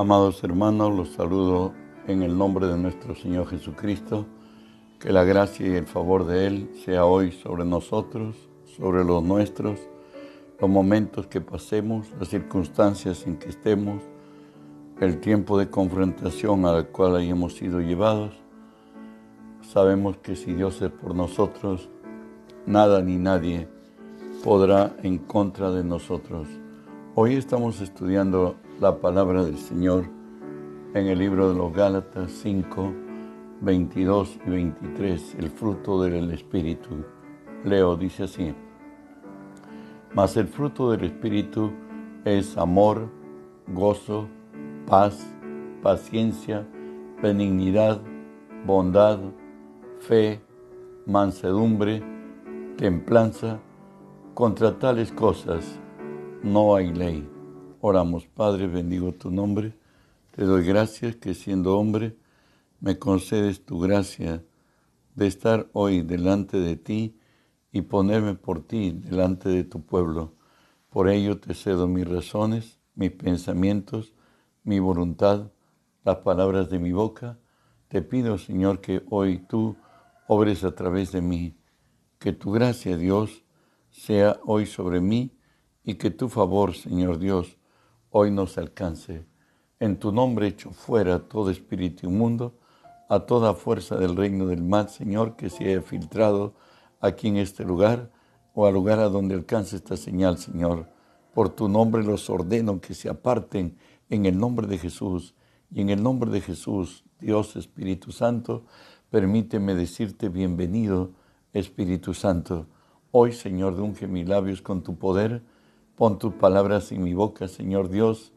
Amados hermanos, los saludo en el nombre de nuestro Señor Jesucristo. Que la gracia y el favor de Él sea hoy sobre nosotros, sobre los nuestros, los momentos que pasemos, las circunstancias en que estemos, el tiempo de confrontación al cual hayamos sido llevados. Sabemos que si Dios es por nosotros, nada ni nadie podrá en contra de nosotros. Hoy estamos estudiando la palabra del Señor en el libro de los Gálatas 5, 22 y 23, el fruto del Espíritu. Leo, dice así, mas el fruto del Espíritu es amor, gozo, paz, paciencia, benignidad, bondad, fe, mansedumbre, templanza. Contra tales cosas no hay ley. Oramos, Padre, bendigo tu nombre. Te doy gracias que siendo hombre me concedes tu gracia de estar hoy delante de ti y ponerme por ti delante de tu pueblo. Por ello te cedo mis razones, mis pensamientos, mi voluntad, las palabras de mi boca. Te pido, Señor, que hoy tú obres a través de mí, que tu gracia, Dios, sea hoy sobre mí y que tu favor, Señor Dios, hoy nos alcance. En tu nombre echo fuera todo espíritu inmundo, a toda fuerza del reino del mal, Señor, que se haya filtrado aquí en este lugar o al lugar a donde alcance esta señal, Señor. Por tu nombre los ordeno que se aparten en el nombre de Jesús. Y en el nombre de Jesús, Dios Espíritu Santo, permíteme decirte bienvenido, Espíritu Santo. Hoy, Señor, unge mis labios con tu poder Pon tus palabras en mi boca, Señor Dios.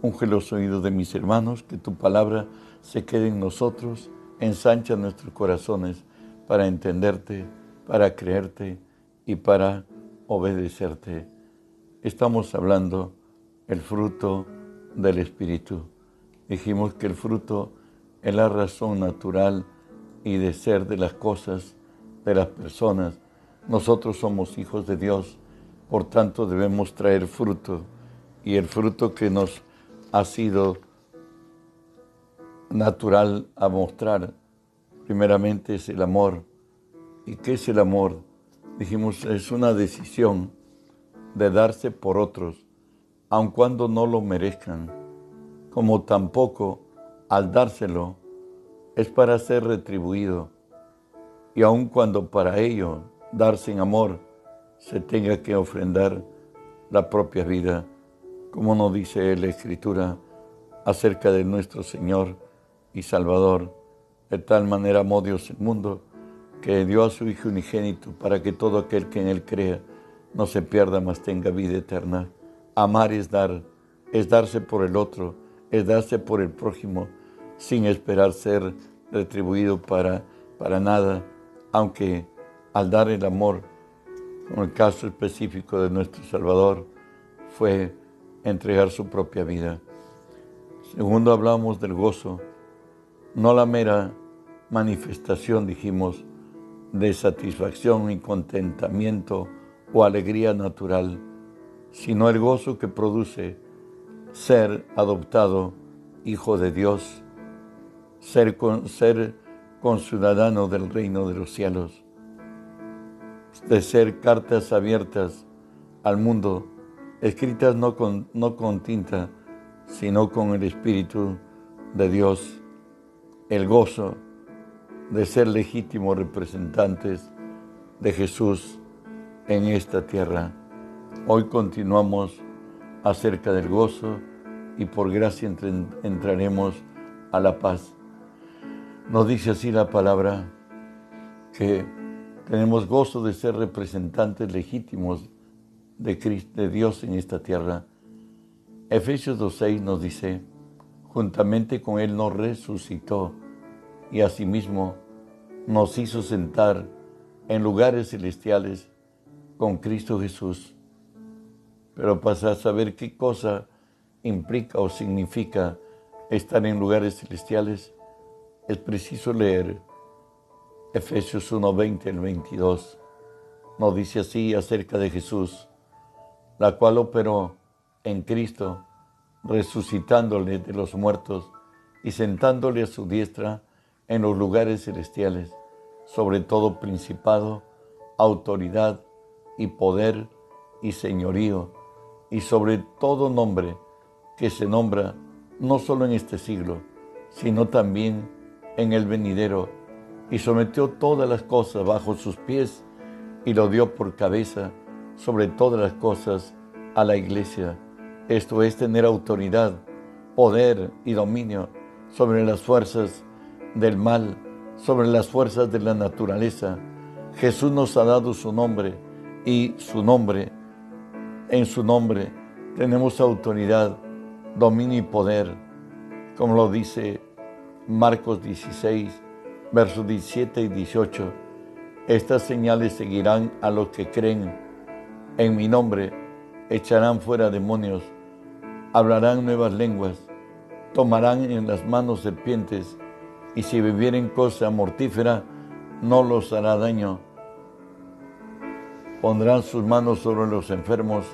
Unge los oídos de mis hermanos, que tu palabra se quede en nosotros, ensancha nuestros corazones para entenderte, para creerte y para obedecerte. Estamos hablando el fruto del Espíritu. Dijimos que el fruto es la razón natural y de ser de las cosas, de las personas. Nosotros somos hijos de Dios por tanto, debemos traer fruto y el fruto que nos ha sido natural a mostrar, primeramente es el amor. ¿Y qué es el amor? Dijimos, es una decisión de darse por otros, aun cuando no lo merezcan, como tampoco al dárselo es para ser retribuido, y aun cuando para ello darse en amor se tenga que ofrendar la propia vida, como nos dice la Escritura acerca de nuestro Señor y Salvador. De tal manera amó Dios el mundo que dio a su Hijo unigénito para que todo aquel que en Él crea no se pierda, mas tenga vida eterna. Amar es dar, es darse por el otro, es darse por el prójimo, sin esperar ser retribuido para, para nada, aunque al dar el amor como el caso específico de nuestro Salvador, fue entregar su propia vida. Segundo, hablamos del gozo, no la mera manifestación, dijimos, de satisfacción y contentamiento o alegría natural, sino el gozo que produce ser adoptado hijo de Dios, ser, con, ser conciudadano del reino de los cielos de ser cartas abiertas al mundo, escritas no con, no con tinta, sino con el Espíritu de Dios, el gozo de ser legítimos representantes de Jesús en esta tierra. Hoy continuamos acerca del gozo y por gracia entraremos a la paz. Nos dice así la palabra que tenemos gozo de ser representantes legítimos de, Cristo, de Dios en esta tierra. Efesios 2.6 nos dice, juntamente con Él nos resucitó y asimismo nos hizo sentar en lugares celestiales con Cristo Jesús. Pero para saber qué cosa implica o significa estar en lugares celestiales, es preciso leer Efesios 1, 20 al 22 nos dice así acerca de Jesús, la cual operó en Cristo resucitándole de los muertos y sentándole a su diestra en los lugares celestiales, sobre todo principado, autoridad y poder y señorío, y sobre todo nombre que se nombra no solo en este siglo, sino también en el venidero, y sometió todas las cosas bajo sus pies y lo dio por cabeza sobre todas las cosas a la iglesia. Esto es tener autoridad, poder y dominio sobre las fuerzas del mal, sobre las fuerzas de la naturaleza. Jesús nos ha dado su nombre y su nombre, en su nombre tenemos autoridad, dominio y poder, como lo dice Marcos 16, versos 17 y 18. Estas señales seguirán a los que creen. En mi nombre echarán fuera demonios, hablarán nuevas lenguas, tomarán en las manos serpientes, y si bebieren cosa mortífera, no los hará daño. Pondrán sus manos sobre los enfermos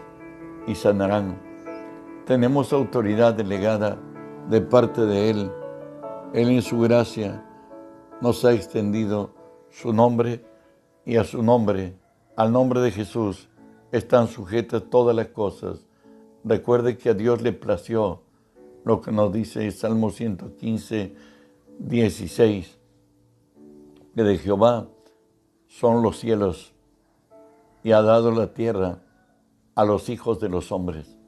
y sanarán. Tenemos autoridad delegada de parte de Él. Él en su gracia nos ha extendido su nombre y a su nombre, al nombre de Jesús, están sujetas todas las cosas. Recuerde que a Dios le plació lo que nos dice Salmo 115, 16, que de Jehová son los cielos y ha dado la tierra a los hijos de los hombres.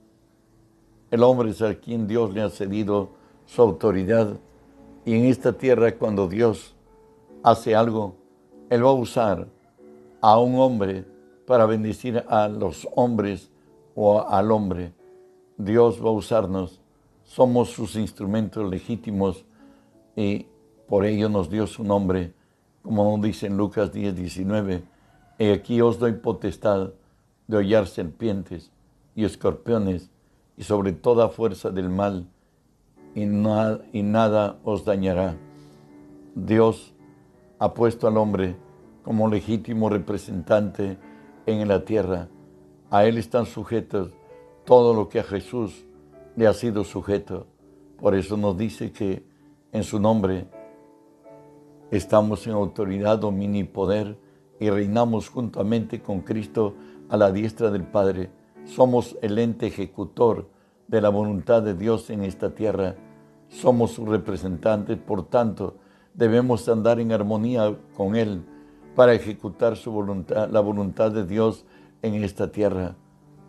El hombre es a quien Dios le ha cedido su autoridad y en esta tierra cuando Dios hace algo, Él va a usar a un hombre para bendecir a los hombres o al hombre. Dios va a usarnos. Somos sus instrumentos legítimos y por ello nos dio su nombre, como nos dice en Lucas 10, 19. Y aquí os doy potestad de hollar serpientes y escorpiones y sobre toda fuerza del mal, y nada os dañará. Dios ha puesto al hombre como legítimo representante en la tierra. A Él están sujetos todo lo que a Jesús le ha sido sujeto. Por eso nos dice que en su nombre estamos en autoridad, dominio y poder y reinamos juntamente con Cristo a la diestra del Padre. Somos el ente ejecutor de la voluntad de Dios en esta tierra. Somos sus representantes, por tanto, debemos andar en armonía con Él para ejecutar su voluntad, la voluntad de Dios en esta tierra,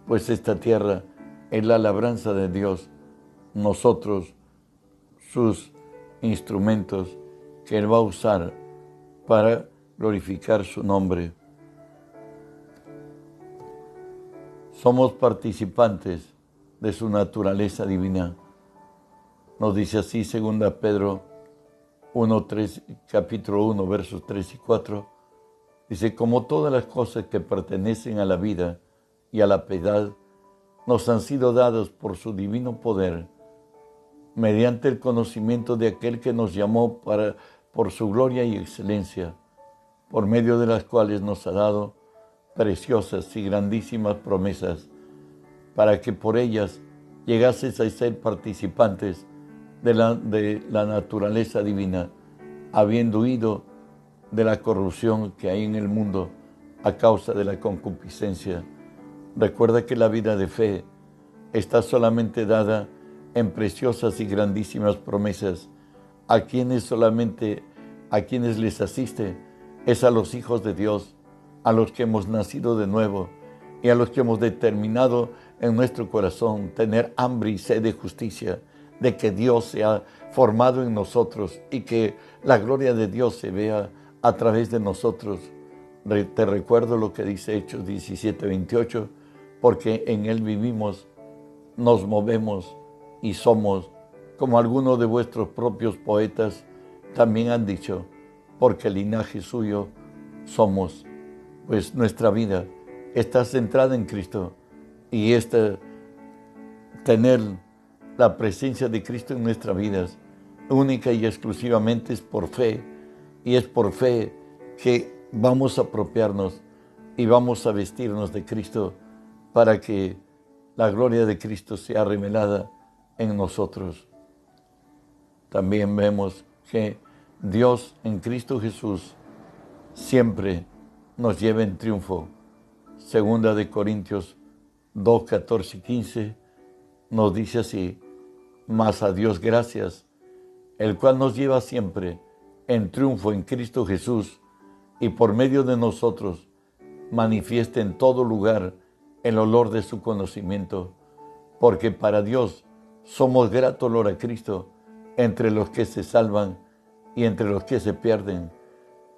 pues esta tierra es la labranza de Dios, nosotros, sus instrumentos que Él va a usar para glorificar su nombre. Somos participantes de su naturaleza divina. Nos dice así segunda Pedro 1, 3, capítulo 1, versos 3 y 4, dice, como todas las cosas que pertenecen a la vida y a la piedad nos han sido dadas por su divino poder, mediante el conocimiento de aquel que nos llamó para, por su gloria y excelencia, por medio de las cuales nos ha dado preciosas y grandísimas promesas, para que por ellas llegases a ser participantes de la, de la naturaleza divina, habiendo huido de la corrupción que hay en el mundo a causa de la concupiscencia. Recuerda que la vida de fe está solamente dada en preciosas y grandísimas promesas a quienes solamente a quienes les asiste es a los hijos de Dios, a los que hemos nacido de nuevo y a los que hemos determinado en nuestro corazón tener hambre y sed de justicia de que Dios se ha formado en nosotros y que la gloria de Dios se vea a través de nosotros. Te recuerdo lo que dice Hechos 17, 28, porque en Él vivimos, nos movemos y somos, como algunos de vuestros propios poetas también han dicho, porque el linaje suyo somos, pues nuestra vida está centrada en Cristo y este tener la presencia de Cristo en nuestras vidas, única y exclusivamente es por fe. Y es por fe que vamos a apropiarnos y vamos a vestirnos de Cristo para que la gloria de Cristo sea revelada en nosotros. También vemos que Dios en Cristo Jesús siempre nos lleva en triunfo. Segunda de Corintios 2, 14 y 15 nos dice así, mas a Dios gracias, el cual nos lleva siempre en triunfo en Cristo Jesús y por medio de nosotros manifiesta en todo lugar el olor de su conocimiento, porque para Dios somos grato olor a Cristo entre los que se salvan y entre los que se pierden.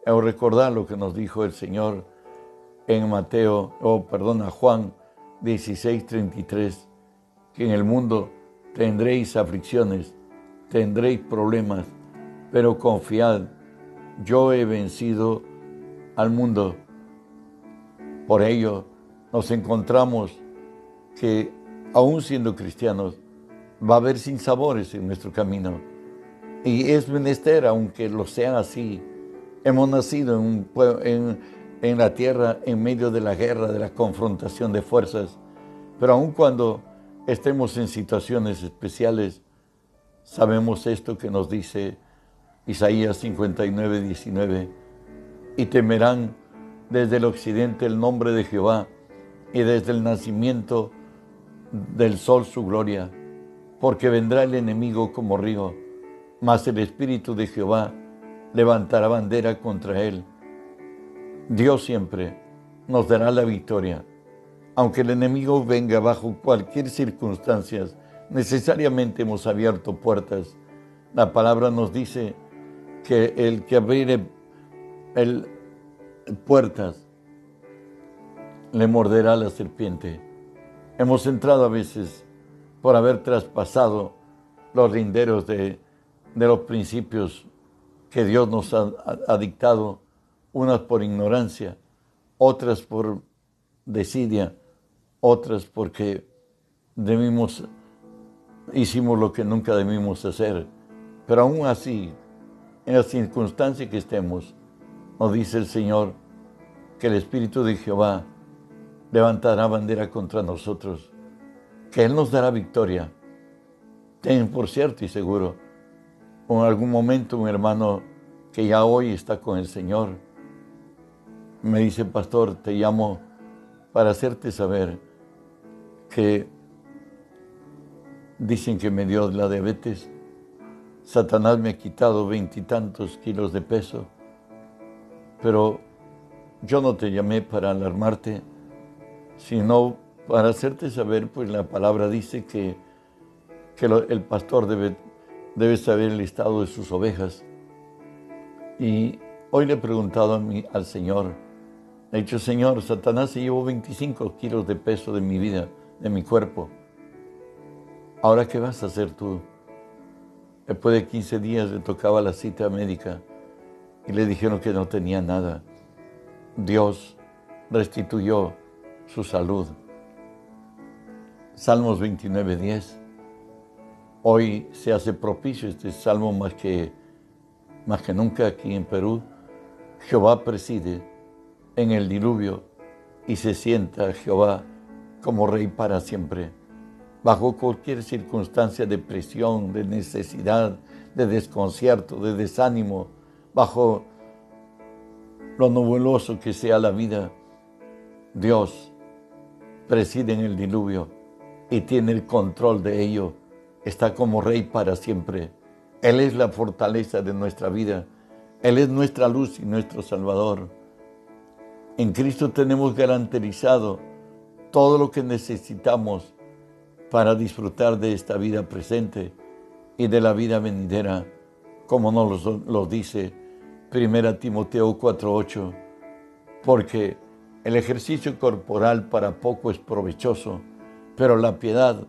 O recordar lo que nos dijo el Señor en Mateo, oh, perdón, a Juan 16, 33, que en el mundo tendréis aflicciones, tendréis problemas, pero confiad, yo he vencido al mundo. Por ello nos encontramos que aún siendo cristianos va a haber sinsabores en nuestro camino. Y es menester, aunque lo sean así, hemos nacido en, en la tierra en medio de la guerra, de la confrontación de fuerzas, pero aun cuando estemos en situaciones especiales, sabemos esto que nos dice Isaías 59, 19, y temerán desde el occidente el nombre de Jehová y desde el nacimiento del sol su gloria, porque vendrá el enemigo como río, mas el Espíritu de Jehová levantará bandera contra él. Dios siempre nos dará la victoria aunque el enemigo venga bajo cualquier circunstancia, necesariamente hemos abierto puertas. La palabra nos dice que el que abre el, puertas le morderá la serpiente. Hemos entrado a veces por haber traspasado los linderos de, los principios que Dios nos ha dictado, unas por ignorancia, otras por desidia, otras porque debimos, hicimos lo que nunca debimos hacer. Pero aún así, en la circunstancia que estemos, nos dice el Señor que el Espíritu de Jehová levantará bandera contra nosotros, que Él nos dará victoria. Ten por cierto y seguro, en algún momento un hermano que ya hoy está con el Señor me dice, pastor, te llamo para hacerte saber que dicen que me dio la diabetes. Satanás me ha quitado veintitantos kilos de peso, pero yo no te llamé para alarmarte, sino para hacerte saber, pues la palabra dice que, que el pastor debe, debe saber el estado de sus ovejas. Y hoy le he preguntado a al Señor, he dicho, Señor, Satanás se llevó 25 kilos de peso de mi vida de mi cuerpo. Ahora, ¿qué vas a hacer tú? Después de 15 días le tocaba la cita médica y le dijeron que no tenía nada. Dios restituyó su salud. Salmos 29, 10. Hoy se hace propicio este salmo más que, más que nunca aquí en Perú. Jehová preside en el diluvio y se sienta Jehová como rey para siempre. Bajo cualquier circunstancia de presión, de necesidad, de desconcierto, de desánimo, bajo lo nubuloso que sea la vida, Dios preside en el diluvio y tiene el control de ello. Está como rey para siempre. Él es la fortaleza de nuestra vida. Él es nuestra luz y nuestro Salvador. En Cristo tenemos garantizado todo lo que necesitamos para disfrutar de esta vida presente y de la vida venidera, como nos lo, dice 1 Timoteo 4:8, porque el ejercicio corporal para poco es provechoso, pero la piedad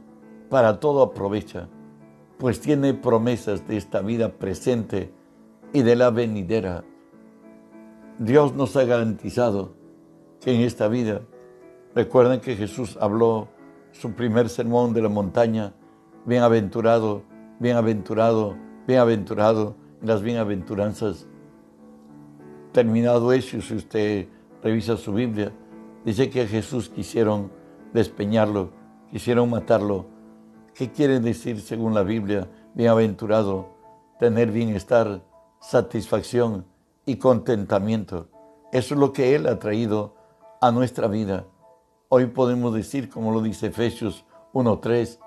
para todo aprovecha, pues tiene promesas de esta vida presente y de la venidera. Dios nos ha garantizado que en esta vida Recuerden que Jesús habló su primer sermón de la montaña, bienaventurado, bienaventurado, bienaventurado, las bienaventuranzas. Terminado eso, si usted revisa su Biblia, dice que a Jesús quisieron despeñarlo, quisieron matarlo, ¿Qué quiere decir según la Biblia? Bienaventurado, tener bienestar, satisfacción y contentamiento. Eso es lo que Él ha traído a nuestra vida. Hoy podemos decir, como lo dice Efesios 1.3,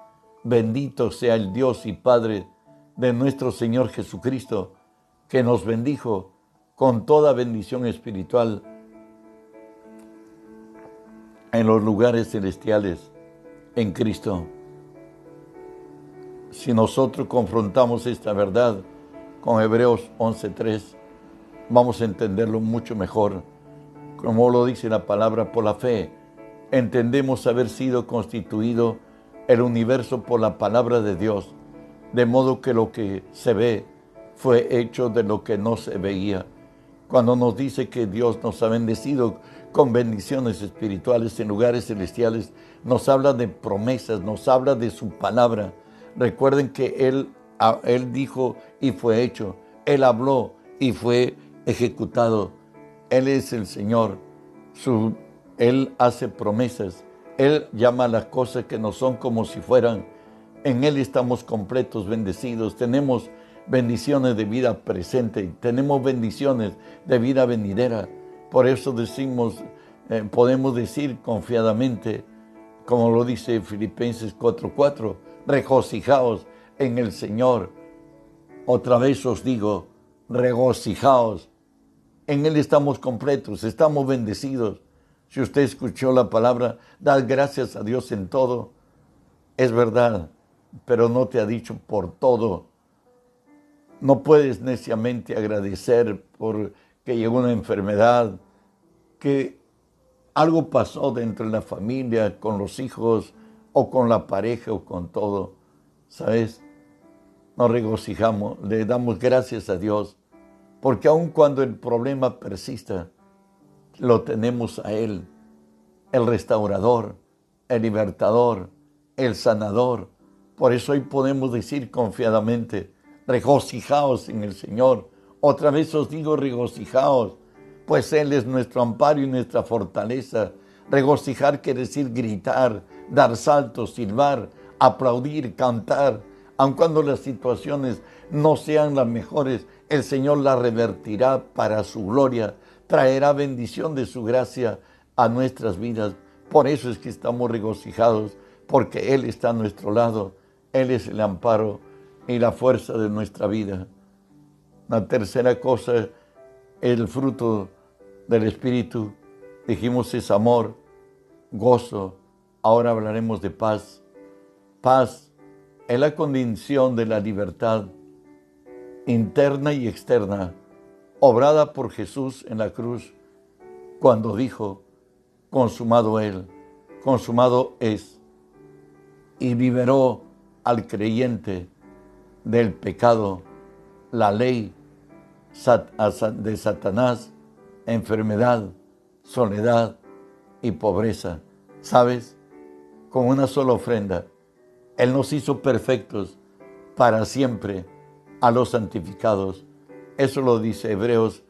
bendito sea el Dios y Padre de nuestro Señor Jesucristo, que nos bendijo con toda bendición espiritual en los lugares celestiales en Cristo. Si nosotros confrontamos esta verdad con Hebreos 11.3, vamos a entenderlo mucho mejor. Como lo dice la palabra, por la fe, entendemos haber sido constituido el universo por la palabra de Dios, de modo que lo que se ve fue hecho de lo que no se veía. Cuando nos dice que Dios nos ha bendecido con bendiciones espirituales en lugares celestiales, nos habla de promesas, nos habla de su palabra. Recuerden que Él, él dijo y fue hecho, Él habló y fue ejecutado. Él es el Señor, su, Él hace promesas, Él llama las cosas que no son como si fueran. En Él estamos completos, bendecidos, tenemos bendiciones de vida presente, tenemos bendiciones de vida venidera. Por eso decimos, eh, podemos decir confiadamente, como lo dice Filipenses 4:4, regocijaos en el Señor. Otra vez os digo, regocijaos. En Él estamos completos, estamos bendecidos. Si usted escuchó la palabra, dad gracias a Dios en todo. Es verdad, pero no te ha dicho por todo. No puedes neciamente agradecer por que llegó una enfermedad, que algo pasó dentro de la familia, con los hijos, o con la pareja, o con todo. ¿Sabes? Nos regocijamos, le damos gracias a Dios, porque aun cuando el problema persista, lo tenemos a Él, el restaurador, el libertador, el sanador. Por eso hoy podemos decir confiadamente, regocijaos en el Señor, otra vez os digo, regocijaos, pues Él es nuestro amparo y nuestra fortaleza. Regocijar quiere decir gritar, dar saltos, silbar, aplaudir, cantar. Aun cuando las situaciones no sean las mejores, el Señor las revertirá para su gloria, traerá bendición de su gracia a nuestras vidas. Por eso es que estamos regocijados, porque Él está a nuestro lado. Él es el amparo y la fuerza de nuestra vida. La tercera cosa, el fruto del Espíritu, dijimos es amor, gozo. Ahora hablaremos de paz. Paz es la condición de la libertad interna y externa, obrada por Jesús en la cruz, cuando dijo, consumado Él, consumado es, y liberó al creyente del pecado la ley de Satanás, enfermedad, soledad y pobreza. ¿Sabes? Con una sola ofrenda, Él nos hizo perfectos para siempre a los santificados. Eso lo dice Hebreos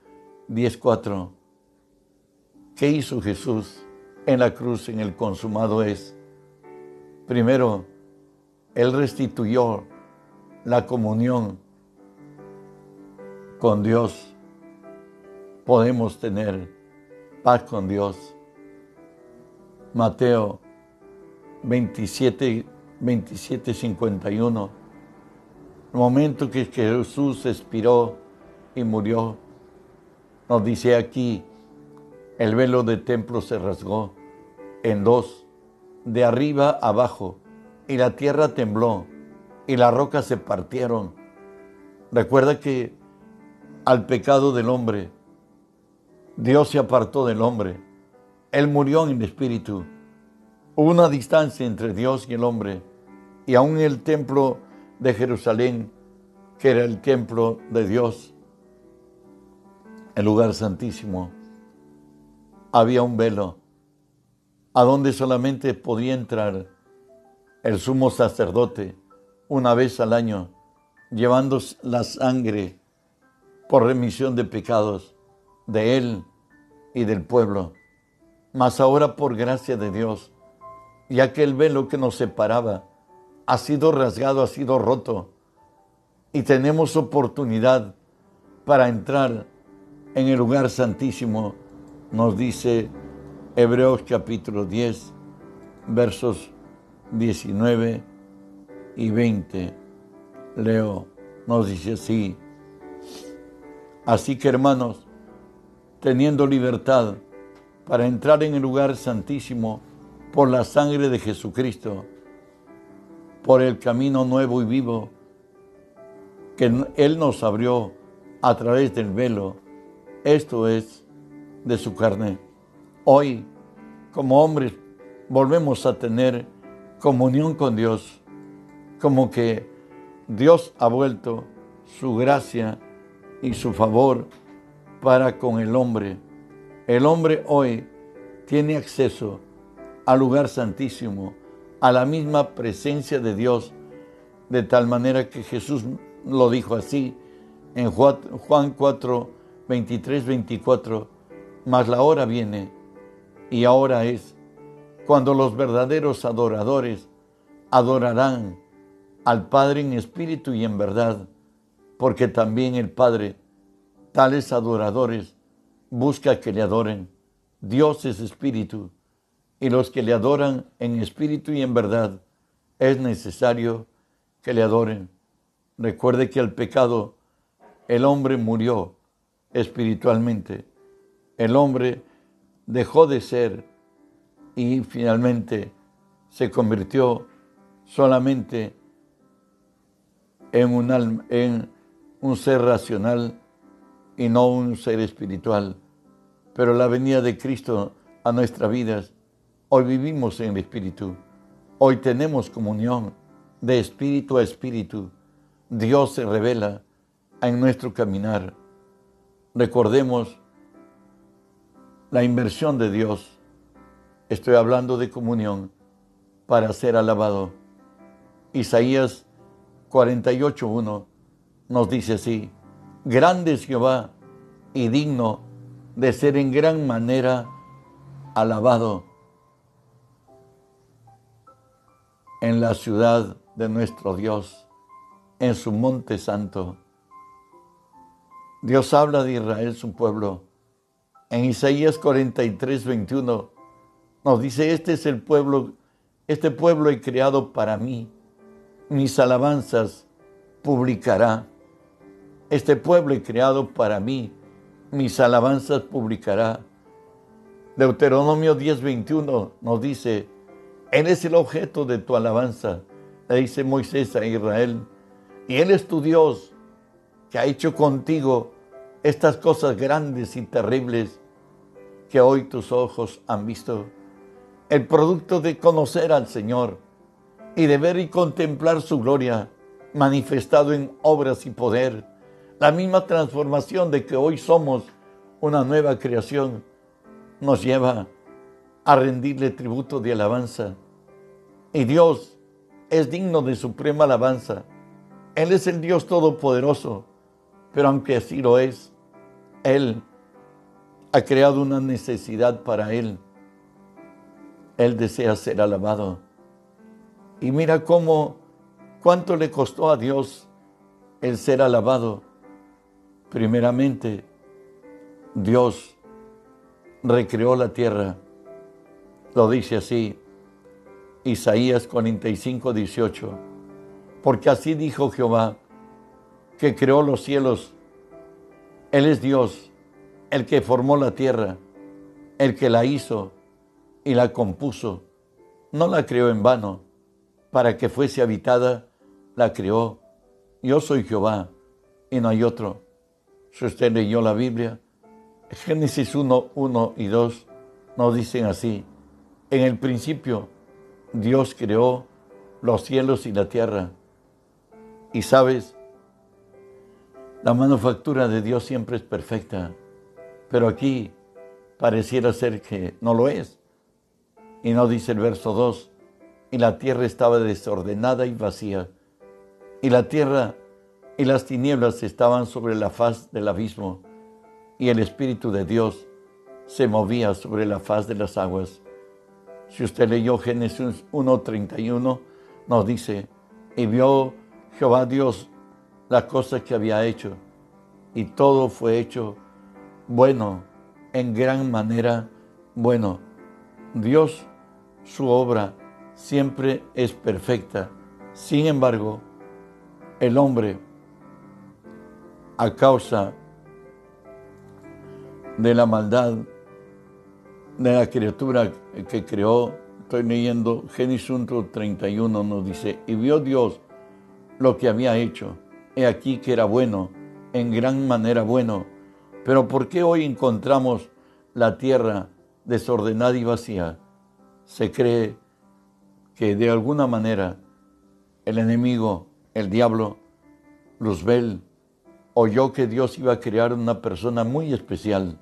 10.4. ¿Qué hizo Jesús en la cruz en el consumado es? Primero, Él restituyó la comunión con Dios podemos tener paz con Dios. Mateo 27, 27, 51. El momento que Jesús expiró y murió, nos dice aquí, el velo del templo se rasgó en dos, de arriba abajo, y la tierra tembló, y las rocas se partieron. Recuerda que al pecado del hombre, Dios se apartó del hombre. Él murió en el espíritu. Hubo una distancia entre Dios y el hombre. Y aún el templo de Jerusalén, que era el templo de Dios, el lugar santísimo, había un velo a donde solamente podía entrar el sumo sacerdote una vez al año, llevando la sangre por remisión de pecados de él y del pueblo. Mas ahora por gracia de Dios, ya que el velo que nos separaba ha sido rasgado, ha sido roto. Y tenemos oportunidad para entrar en el lugar santísimo, nos dice Hebreos capítulo 10, versos 19 y 20. Leo, nos dice así. Así que hermanos, teniendo libertad para entrar en el lugar santísimo por la sangre de Jesucristo, por el camino nuevo y vivo que Él nos abrió a través del velo, esto es de su carne. Hoy, como hombres, volvemos a tener comunión con Dios, como que Dios ha vuelto su gracia y su favor para con el hombre. El hombre hoy tiene acceso al lugar santísimo, a la misma presencia de Dios, de tal manera que Jesús lo dijo así en Juan 4, 23, 24, mas la hora viene y ahora es cuando los verdaderos adoradores adorarán al Padre en espíritu y en verdad, porque también el Padre, tales adoradores, busca que le adoren. Dios es espíritu y los que le adoran en espíritu y en verdad, es necesario que le adoren. Recuerde que el pecado, el hombre murió espiritualmente. El hombre dejó de ser y finalmente se convirtió solamente en un, en un ser racional y no un ser espiritual. Pero la venida de Cristo a nuestras vidas Hoy vivimos en el Espíritu. Hoy tenemos comunión de espíritu a espíritu. Dios se revela en nuestro caminar. Recordemos la inversión de Dios. Estoy hablando de comunión para ser alabado. Isaías 48.1 nos dice así, grande es Jehová y digno de ser en gran manera alabado en la ciudad de nuestro Dios, en su monte santo. Dios habla de Israel, su pueblo. En Isaías 43, 21 nos dice, este es el pueblo, este pueblo he creado para mí, mis alabanzas publicará. Este pueblo he creado para mí, mis alabanzas publicará. Deuteronomio 10, 21 nos dice, él es el objeto de tu alabanza, le dice Moisés a Israel. Y Él es tu Dios, que ha hecho contigo estas cosas grandes y terribles que hoy tus ojos han visto. El producto de conocer al Señor y de ver y contemplar su gloria manifestado en obras y poder. La misma transformación de que hoy somos una nueva creación nos lleva a rendirle tributo de alabanza y Dios es digno de suprema alabanza. Él es el Dios todopoderoso, pero aunque así lo es, Él ha creado una necesidad para Él. Él desea ser alabado. Y mira cómo, cuánto le costó a Dios el ser alabado. Primeramente, Dios recreó la tierra. Lo dice así, Isaías 45, 18. Porque así dijo Jehová, que creó los cielos. Él es Dios, el que formó la tierra, el que la hizo y la compuso. No la creó en vano, para que fuese habitada, la creó. Yo soy Jehová y no hay otro. Si usted leyó la Biblia, Génesis 1, 1 y 2 nos dicen así. En el principio Dios creó los cielos y la tierra. Y sabes, la manufactura de Dios siempre es perfecta, pero aquí pareciera ser que no lo es. Y no dice el verso 2, y la tierra estaba desordenada y vacía, y la tierra y las tinieblas estaban sobre la faz del abismo, y el Espíritu de Dios se movía sobre la faz de las aguas. Si usted leyó Génesis 1.31, nos dice, Y vio Jehová Dios las cosas que había hecho, y todo fue hecho bueno, en gran manera bueno. Dios, su obra siempre es perfecta. Sin embargo, el hombre, a causa de la maldad de la criatura que creó, estoy leyendo Génesis 31, nos dice, y vio Dios lo que había hecho. He aquí que era bueno, en gran manera bueno. Pero ¿por qué hoy encontramos la tierra desordenada y vacía? Se cree que de alguna manera el enemigo, el diablo, Luzbel, oyó que Dios iba a crear una persona muy especial,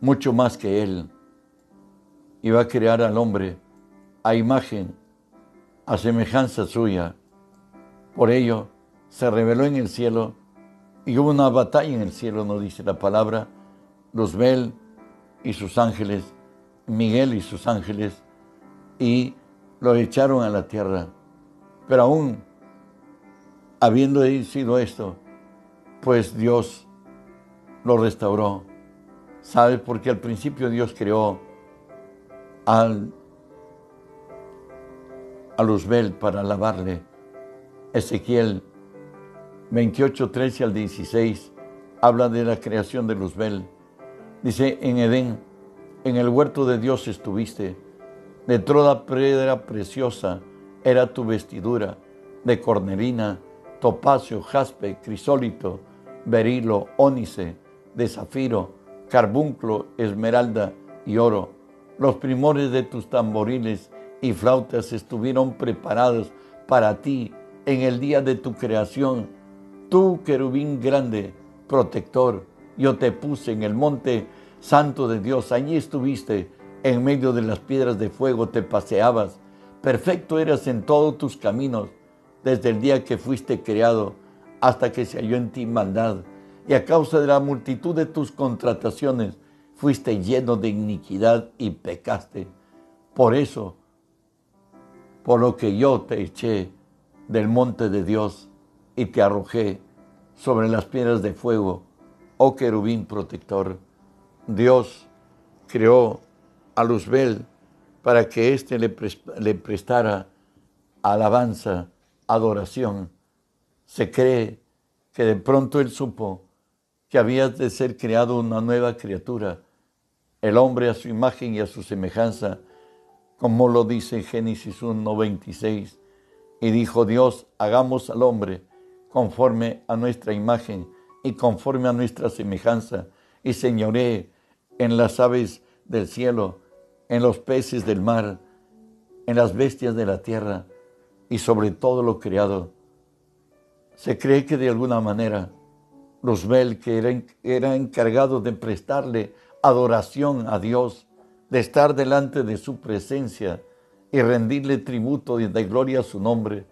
mucho más que él. Iba a crear al hombre a imagen, a semejanza suya. Por ello, se reveló en el cielo y hubo una batalla en el cielo, nos dice la palabra, Luzbel y sus ángeles, Miguel y sus ángeles, y lo echaron a la tierra. Pero aún, habiendo sido esto, pues Dios lo restauró. ¿Sabe? Porque al principio Dios creó al, a Luzbel para alabarle. Ezequiel 28, 13 al 16 habla de la creación de Luzbel. Dice, en Edén, en el huerto de Dios estuviste, de toda piedra preciosa era tu vestidura, de cornerina, topacio, jaspe, crisólito, berilo, ónice, de zafiro, carbunclo, esmeralda y oro. Los primores de tus tamboriles y flautas estuvieron preparados para ti en el día de tu creación. Tú, querubín grande, protector, yo te puse en el monte santo de Dios. Allí estuviste, en medio de las piedras de fuego te paseabas. Perfecto eras en todos tus caminos, desde el día que fuiste creado hasta que se halló en ti maldad. Y a causa de la multitud de tus contrataciones, fuiste lleno de iniquidad y pecaste. Por eso, por lo que yo te eché del monte de Dios y te arrojé sobre las piedras de fuego, oh querubín protector. Dios creó a Luzbel para que éste le, le prestara alabanza, adoración. Se cree que de pronto él supo que había de ser creado una nueva criatura, el hombre a su imagen y a su semejanza, como lo dice Génesis 1.26. Y dijo Dios, hagamos al hombre conforme a nuestra imagen y conforme a nuestra semejanza, y señoré en las aves del cielo, en los peces del mar, en las bestias de la tierra y sobre todo lo creado. Se cree que de alguna manera Luzbel, que era, era encargado de prestarle adoración a Dios, de estar delante de su presencia y rendirle tributo y de gloria a su nombre,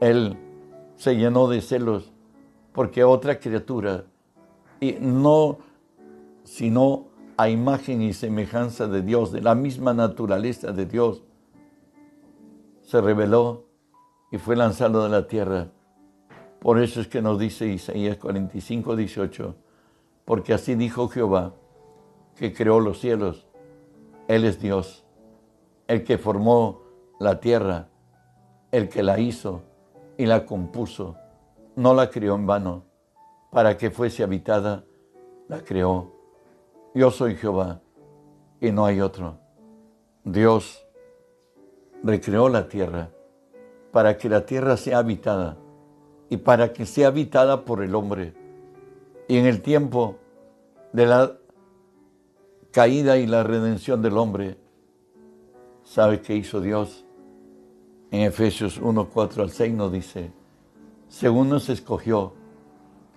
él se llenó de celos porque otra criatura, y no sino a imagen y semejanza de Dios, de la misma naturaleza de Dios, se reveló y fue lanzado de la tierra. Por eso es que nos dice Isaías 45, 18, porque así dijo Jehová, que creó los cielos, Él es Dios, el que formó la tierra, el que la hizo y la compuso, no la creó en vano, para que fuese habitada, la creó. Yo soy Jehová y no hay otro. Dios recreó la tierra para que la tierra sea habitada y para que sea habitada por el hombre. Y en el tiempo de la caída y la redención del hombre, ¿sabe qué hizo Dios? En Efesios 1, 4 al 6 nos dice, según nos escogió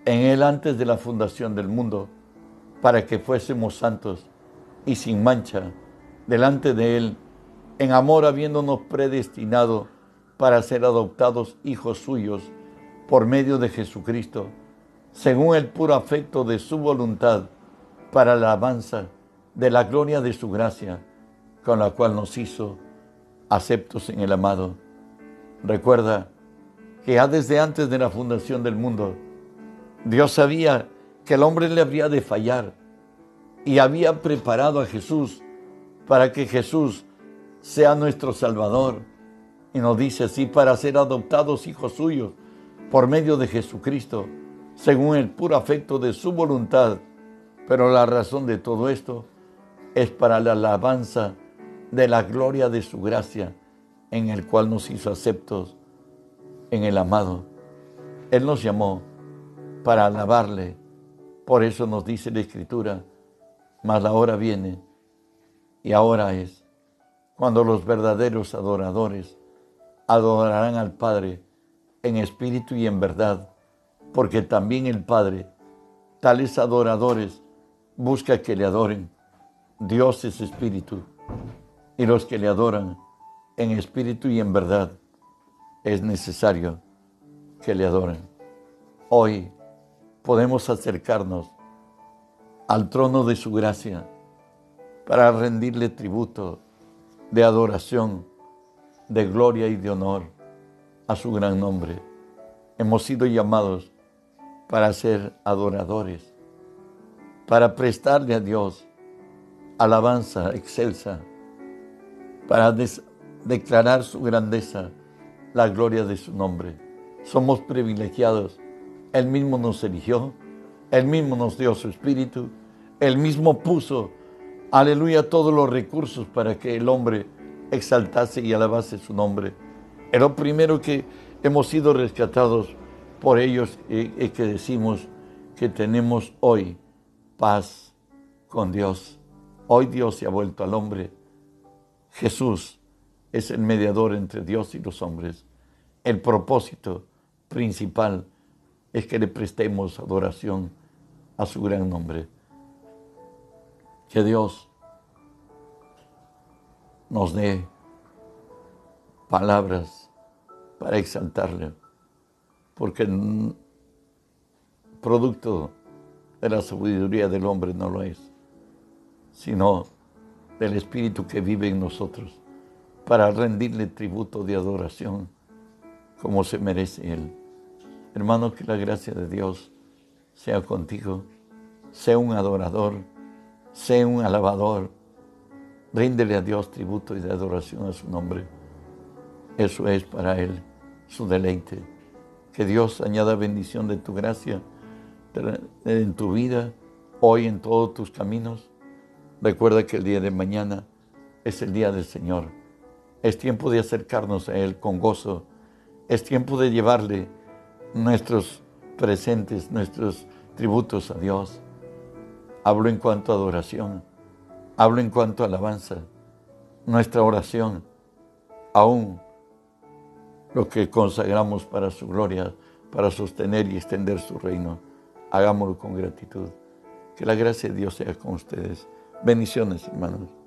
en Él antes de la fundación del mundo, para que fuésemos santos y sin mancha delante de Él, en amor habiéndonos predestinado para ser adoptados hijos suyos por medio de Jesucristo, según el puro afecto de su voluntad, para la alabanza de la gloria de su gracia, con la cual nos hizo aceptos en el amado Recuerda que ya desde antes de la fundación del mundo, Dios sabía que el hombre le habría de fallar y había preparado a Jesús para que Jesús sea nuestro Salvador. Y nos dice así, para ser adoptados hijos suyos por medio de Jesucristo, según el puro afecto de su voluntad. Pero la razón de todo esto es para la alabanza de la gloria de su gracia, en el cual nos hizo aceptos en el amado. Él nos llamó para alabarle. Por eso nos dice la Escritura, mas la hora viene y ahora es cuando los verdaderos adoradores adorarán al Padre en espíritu y en verdad, porque también el Padre, tales adoradores, busca que le adoren. Dios es espíritu, y los que le adoran en espíritu y en verdad, es necesario que le adoren. Hoy podemos acercarnos al trono de su gracia para rendirle tributo de adoración, de gloria y de honor a su gran nombre. Hemos sido llamados para ser adoradores, para prestarle a Dios alabanza excelsa, para declarar su grandeza, la gloria de su nombre. Somos privilegiados. Él mismo nos eligió, Él mismo nos dio su espíritu, Él mismo puso, aleluya, todos los recursos para que el hombre exaltase y alabase su nombre. Es lo primero que hemos sido rescatados por ellos y, que decimos que tenemos hoy paz con Dios. Hoy Dios se ha vuelto al hombre. Jesús es el mediador entre Dios y los hombres. El propósito principal es que le prestemos adoración a su gran nombre. Que Dios nos dé palabras para exaltarle, porque el producto de la sabiduría del hombre no lo es, sino del Espíritu que vive en nosotros para rendirle tributo de adoración como se merece Él. Hermano, que la gracia de Dios sea contigo, sea un adorador, sea un alabador. Ríndele a Dios tributo y de adoración a su nombre. Eso es para Él su deleite. Que Dios añada bendición de tu gracia en tu vida, hoy en todos tus caminos. Recuerda que el día de mañana es el día del Señor es tiempo de acercarnos a Él con gozo. Es tiempo de llevarle nuestros presentes, nuestros tributos a Dios. Hablo en cuanto a adoración. Hablo en cuanto a alabanza. Nuestra oración, aún lo que consagramos para su gloria, para sostener y extender su reino. Hagámoslo con gratitud. Que la gracia de Dios sea con ustedes. Bendiciones, hermanos.